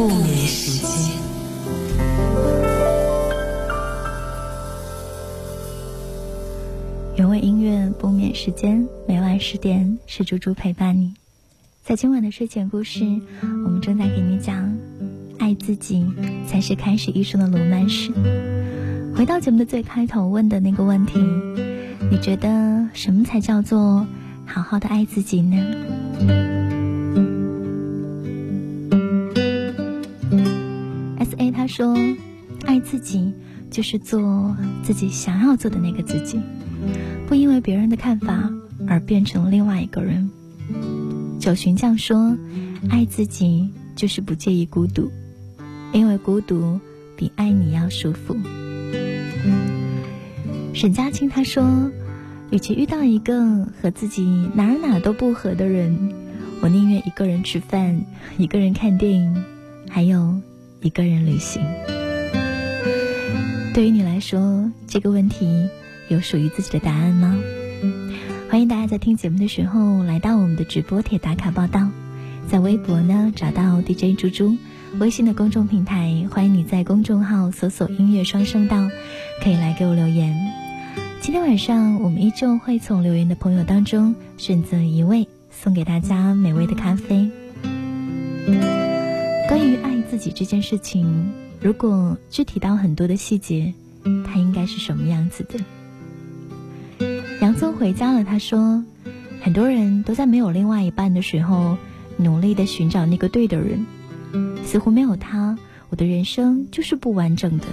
不眠时间。原味音乐不眠时间，每晚十点是猪猪陪伴你。在今晚的睡前故事，我们正在给你讲，爱自己才是开始一生的罗曼史。回到节目的最开头问的那个问题，你觉得什么才叫做好好的爱自己呢？说：“爱自己就是做自己想要做的那个自己，不因为别人的看法而变成另外一个人。”九旬匠说：“爱自己就是不介意孤独，因为孤独比爱你要舒服。”沈佳清他说：“与其遇到一个和自己哪哪都不合的人，我宁愿一个人吃饭，一个人看电影，还有。”一个人旅行，对于你来说，这个问题有属于自己的答案吗？欢迎大家在听节目的时候来到我们的直播帖打卡报道，在微博呢找到 DJ 猪猪，微信的公众平台欢迎你在公众号搜索“音乐双声道”，可以来给我留言。今天晚上我们依旧会从留言的朋友当中选择一位，送给大家美味的咖啡。己这件事情，如果具体到很多的细节，它应该是什么样子的？洋葱回家了，他说，很多人都在没有另外一半的时候，努力的寻找那个对的人，似乎没有他，我的人生就是不完整的。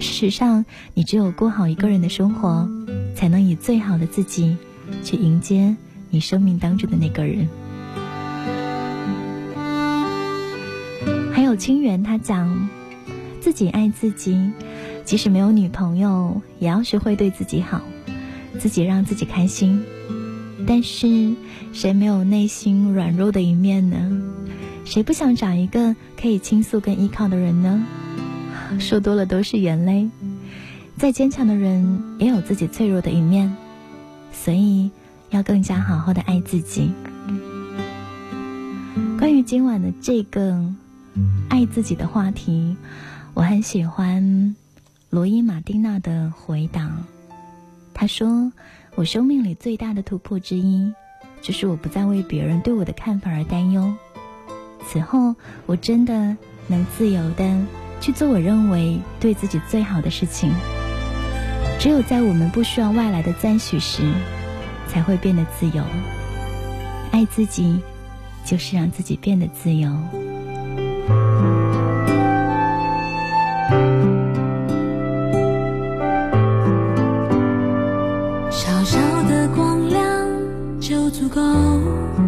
事实上，你只有过好一个人的生活，才能以最好的自己，去迎接你生命当中的那个人。有清源，他讲自己爱自己，即使没有女朋友，也要学会对自己好，自己让自己开心。但是谁没有内心软弱的一面呢？谁不想找一个可以倾诉跟依靠的人呢？说多了都是眼泪。再坚强的人也有自己脆弱的一面，所以要更加好好的爱自己。关于今晚的这个。爱自己的话题，我很喜欢罗伊马丁娜的回答。他说：“我生命里最大的突破之一，就是我不再为别人对我的看法而担忧。此后，我真的能自由的去做我认为对自己最好的事情。只有在我们不需要外来的赞许时，才会变得自由。爱自己，就是让自己变得自由。”小小的光亮就足够。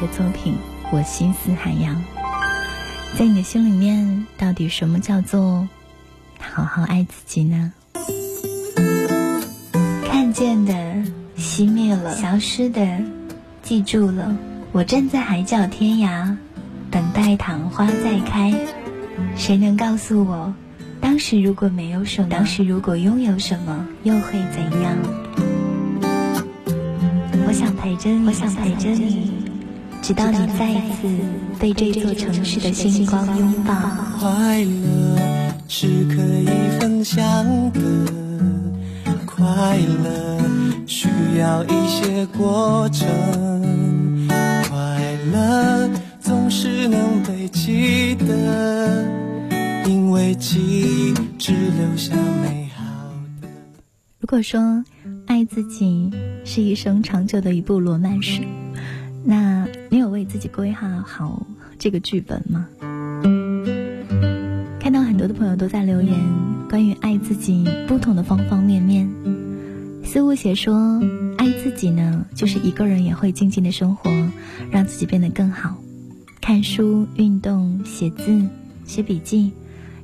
的作品《我心似海洋》。在你的心里面，到底什么叫做好好爱自己呢？看见的熄灭了，消失的记住了。我站在海角天涯，等待昙花再开。谁能告诉我，当时如果没有什么，当时如果拥有什么，又会怎样？我想陪着你，我想陪着你，直到你再一次被这座城市的星光拥抱。快乐是可以分享的，快乐需要一些过程，快乐总是能被记得。因为记忆只留下美好的。如果说爱自己是一生长久的一部罗曼史，那你有为自己规划好这个剧本吗？看到很多的朋友都在留言关于爱自己不同的方方面面，似乎写说爱自己呢，就是一个人也会静静的生活，让自己变得更好，看书、运动、写字、写笔记。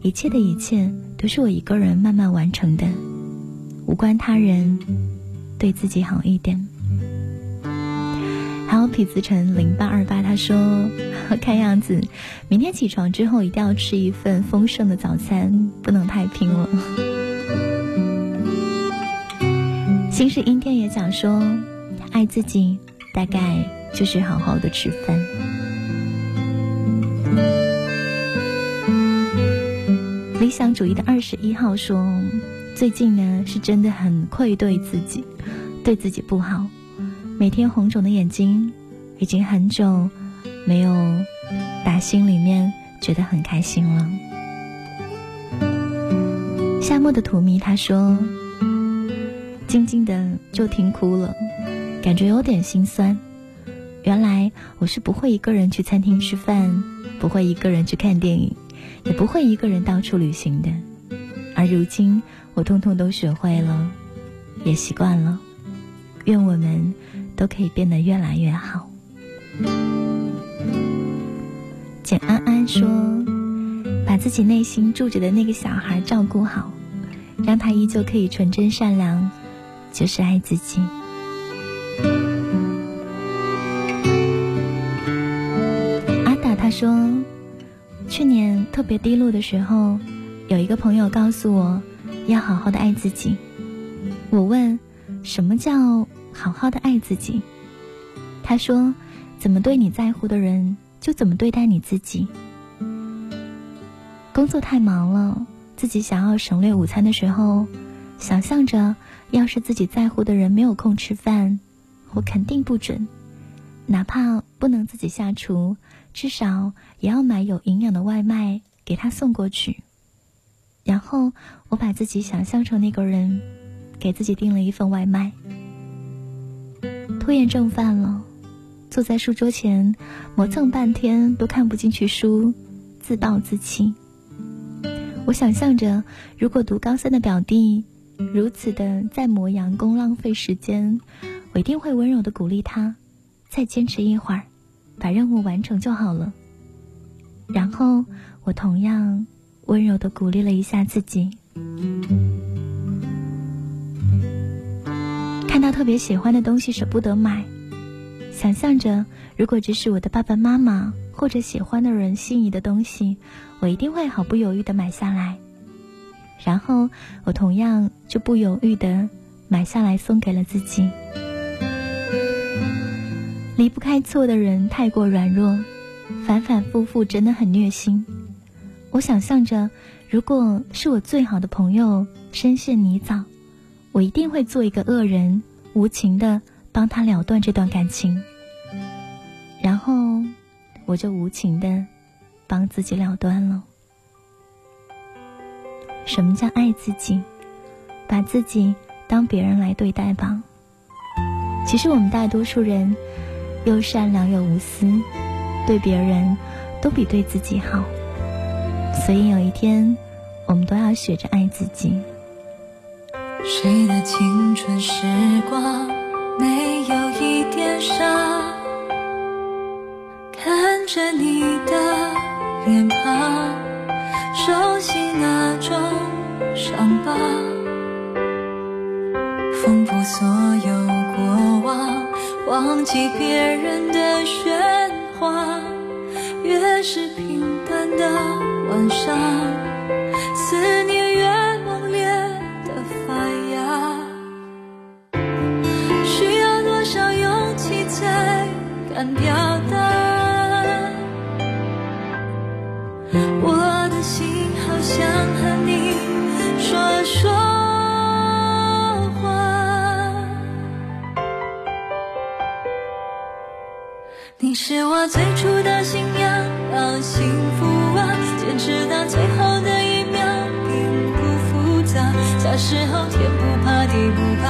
一切的一切都是我一个人慢慢完成的，无关他人，对自己好一点。还有痞子城零八二八，他说：“ 看样子明天起床之后一定要吃一份丰盛的早餐，不能太拼了。”新式阴天也讲说：“爱自己，大概就是好好的吃饭。”理想主义的二十一号说：“最近呢，是真的很愧对自己，对自己不好。每天红肿的眼睛，已经很久没有打心里面觉得很开心了。”夏末的荼蘼他说：“静静的就听哭了，感觉有点心酸。原来我是不会一个人去餐厅吃饭，不会一个人去看电影。”也不会一个人到处旅行的，而如今我通通都学会了，也习惯了。愿我们都可以变得越来越好。简安安说：“把自己内心住着的那个小孩照顾好，让他依旧可以纯真善良，就是爱自己。”阿达他说。去年特别低落的时候，有一个朋友告诉我，要好好的爱自己。我问，什么叫好好的爱自己？他说，怎么对你在乎的人，就怎么对待你自己。工作太忙了，自己想要省略午餐的时候，想象着，要是自己在乎的人没有空吃饭，我肯定不准，哪怕不能自己下厨。至少也要买有营养的外卖给他送过去，然后我把自己想象成那个人，给自己订了一份外卖。拖延症犯了，坐在书桌前磨蹭半天都看不进去书，自暴自弃。我想象着，如果读高三的表弟如此的在磨洋工浪费时间，我一定会温柔的鼓励他，再坚持一会儿。把任务完成就好了。然后我同样温柔的鼓励了一下自己。看到特别喜欢的东西舍不得买，想象着如果这是我的爸爸妈妈或者喜欢的人心仪的东西，我一定会毫不犹豫的买下来。然后我同样就不犹豫的买下来送给了自己。离不开错的人太过软弱，反反复复真的很虐心。我想象着，如果是我最好的朋友深陷泥沼，我一定会做一个恶人，无情的帮他了断这段感情。然后，我就无情的帮自己了断了。什么叫爱自己？把自己当别人来对待吧。其实我们大多数人。又善良又无私，对别人都比对自己好，所以有一天，我们都要学着爱自己。谁的青春时光没有一点伤？看着你的脸庞，熟悉那种伤疤，丰富所有过往，忘记别人的喧哗。越是平淡的晚上，思念才敢表达？我的心好想和你说说话。你是我最初的信仰，要幸福啊，坚持到最后的一秒，并不复杂。小时候天不怕地不怕，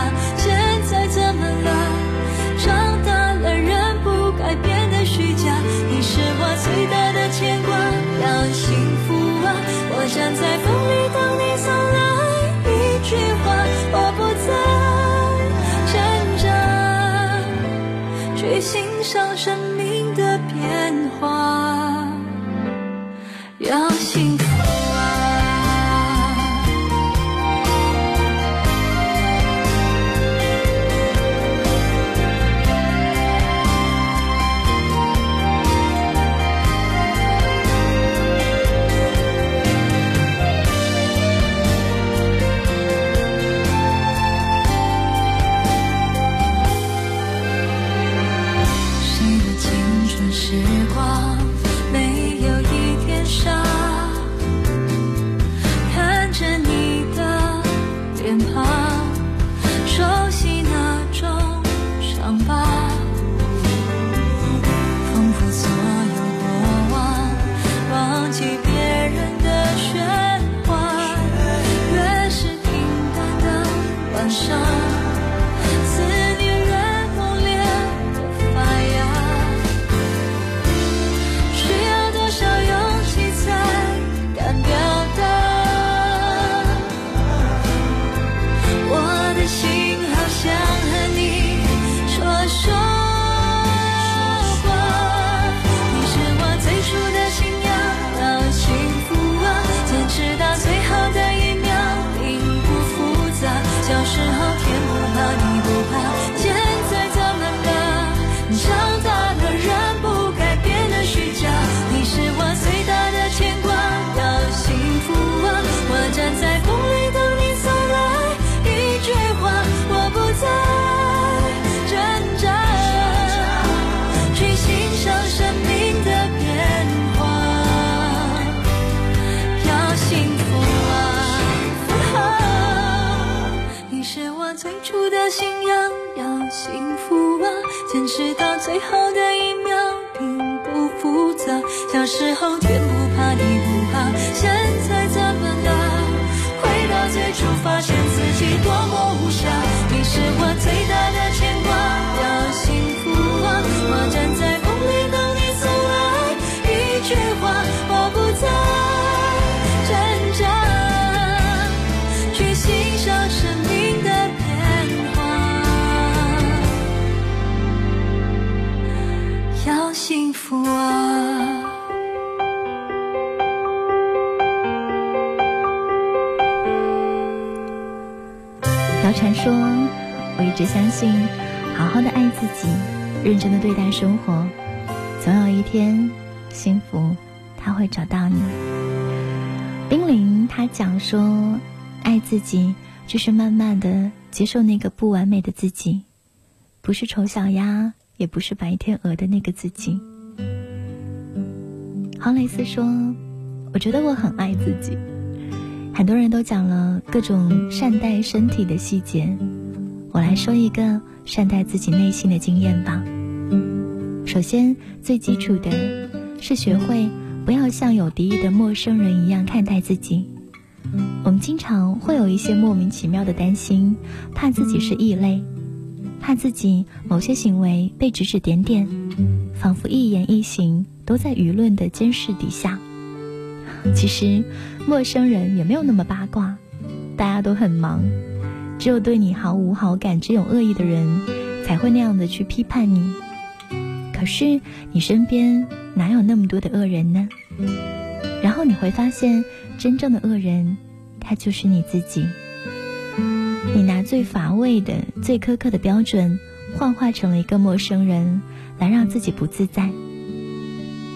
到最后的一秒，并不复杂。小时候天不怕地不怕，直相信，好好的爱自己，认真的对待生活，总有一天，幸福它会找到你。冰凌他讲说，爱自己就是慢慢的接受那个不完美的自己，不是丑小鸭，也不是白天鹅的那个自己。黄蕾丝说，我觉得我很爱自己。很多人都讲了各种善待身体的细节，我来说一个善待自己内心的经验吧。首先，最基础的是学会不要像有敌意的陌生人一样看待自己。我们经常会有一些莫名其妙的担心，怕自己是异类，怕自己某些行为被指指点点，仿佛一言一行都在舆论的监视底下。其实，陌生人也没有那么八卦，大家都很忙，只有对你毫无好感、只有恶意的人，才会那样的去批判你。可是你身边哪有那么多的恶人呢？然后你会发现，真正的恶人，他就是你自己。你拿最乏味的、最苛刻的标准，幻化成了一个陌生人，来让自己不自在。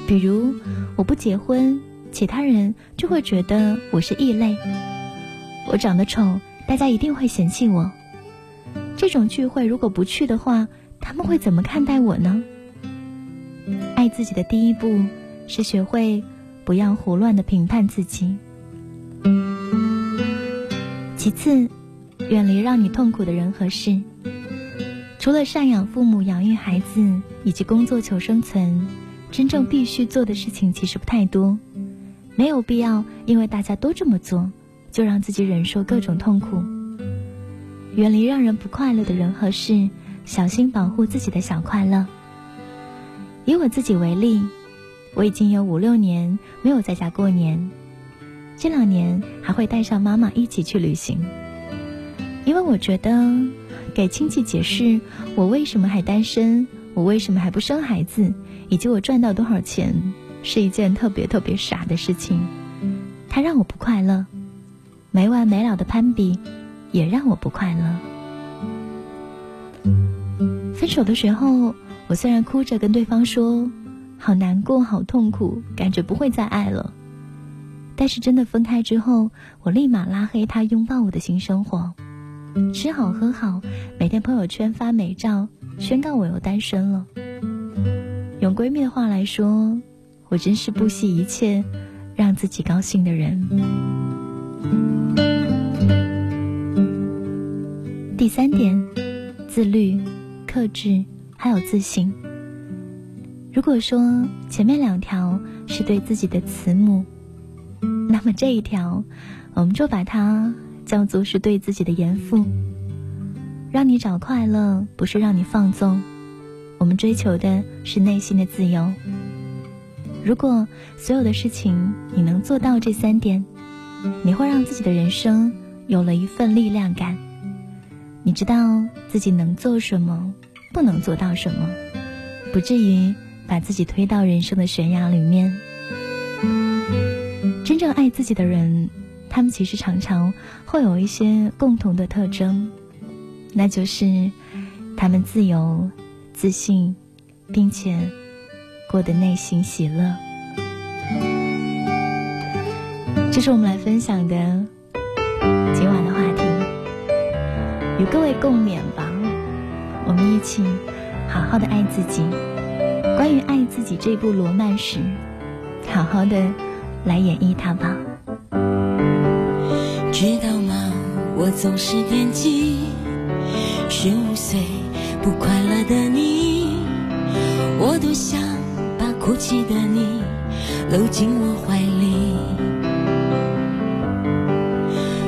比如，我不结婚，其他人就会觉得我是异类；我长得丑，大家一定会嫌弃我。这种聚会如果不去的话，他们会怎么看待我呢？爱自己的第一步是学会不要胡乱的评判自己。其次，远离让你痛苦的人和事。除了赡养父母、养育孩子以及工作求生存，真正必须做的事情其实不太多，没有必要因为大家都这么做，就让自己忍受各种痛苦。远离让人不快乐的人和事，小心保护自己的小快乐。以我自己为例，我已经有五六年没有在家过年，这两年还会带上妈妈一起去旅行，因为我觉得给亲戚解释我为什么还单身，我为什么还不生孩子，以及我赚到多少钱，是一件特别特别傻的事情，它让我不快乐，没完没了的攀比。也让我不快乐。分手的时候，我虽然哭着跟对方说“好难过、好痛苦，感觉不会再爱了”，但是真的分开之后，我立马拉黑他，拥抱我的新生活，吃好喝好，每天朋友圈发美照，宣告我又单身了。用闺蜜的话来说，我真是不惜一切让自己高兴的人。第三点，自律、克制，还有自信。如果说前面两条是对自己的慈母，那么这一条，我们就把它叫做是对自己的严父。让你找快乐，不是让你放纵，我们追求的是内心的自由。如果所有的事情你能做到这三点，你会让自己的人生有了一份力量感。你知道自己能做什么，不能做到什么，不至于把自己推到人生的悬崖里面。真正爱自己的人，他们其实常常会有一些共同的特征，那就是他们自由、自信，并且过得内心喜乐。这是我们来分享的与各位共勉吧，我们一起好好的爱自己。关于爱自己这部罗曼史，好好的来演绎它吧。知道吗？我总是惦记十五岁不快乐的你，我多想把哭泣的你搂进我怀里，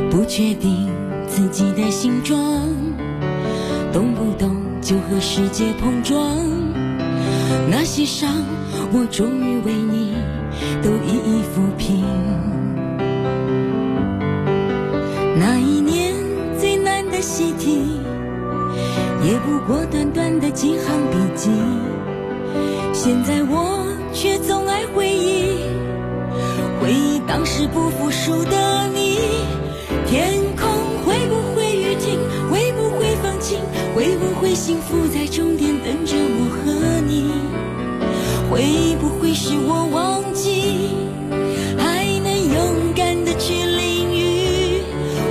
不确定。自己的形状，动不动就和世界碰撞。那些伤，我终于为你都一一抚平。那一年最难的习题，也不过短短的几行笔记。现在我却总爱回忆，回忆当时不服输的你。天会不会幸福在终点等着我和你？会不会是我忘记，还能勇敢的去淋雨？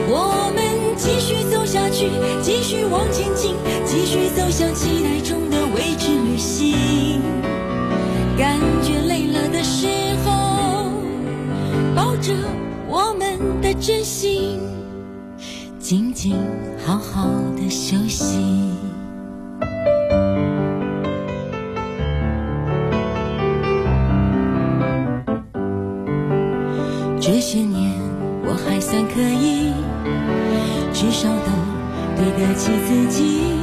我们继续走下去，继续往前进，继续走向期待中的未知旅行。感觉累了的时候，抱着我们的真心。静静好好休息。这些年我还算可以，至少都对得起自己。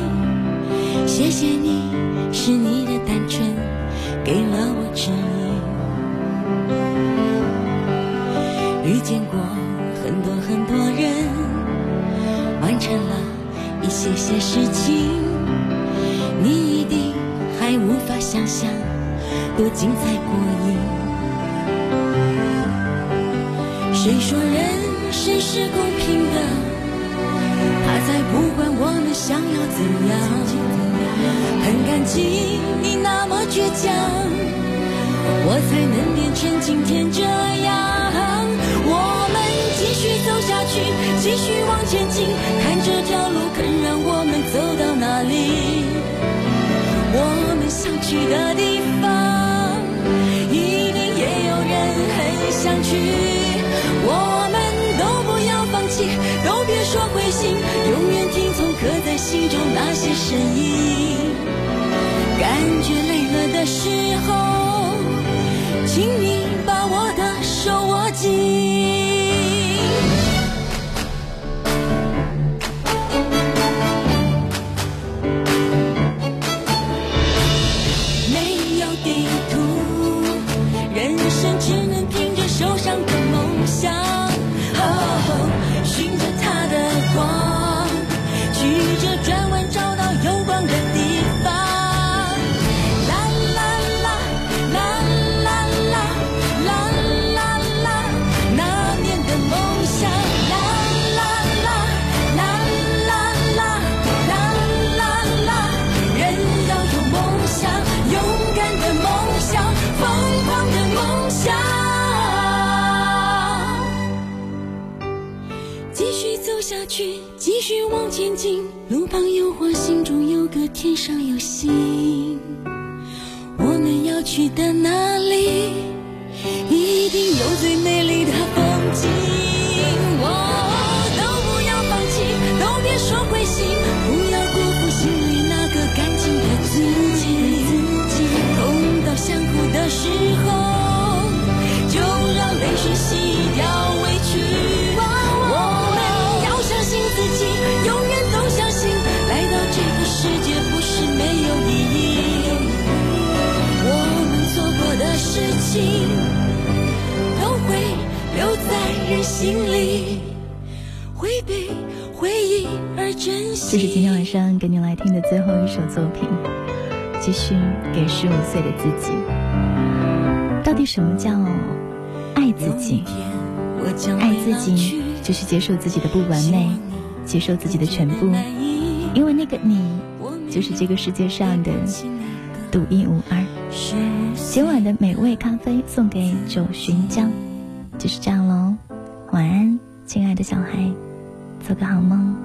谢谢你，是你的单纯给了我指引。遇见过一些些事情，你一定还无法想象多精彩过瘾。谁说人生是公平的？他才不管我们想要怎样。很感激你那么倔强，我才能变成今天这样。我们继续走下去，继续往前进，看这条路肯让我们走到哪里。我们想去的地方，一定也有人很想去。我们都不要放弃，都别说灰心，永远听从刻在心中那些声音。感觉累了的时候，请你中有歌，天上有星。我们要去的心里，会被回忆而珍惜。这是今天晚上给你来听的最后一首作品，继续给十五岁的自己。到底什么叫爱自己？爱自己就是接受自己的不完美，接受自己的全部，因为那个你就是这个世界上的独一无二。今晚的美味咖啡送给九旬江，就是这样喽。晚安，亲爱的小孩，做个好梦。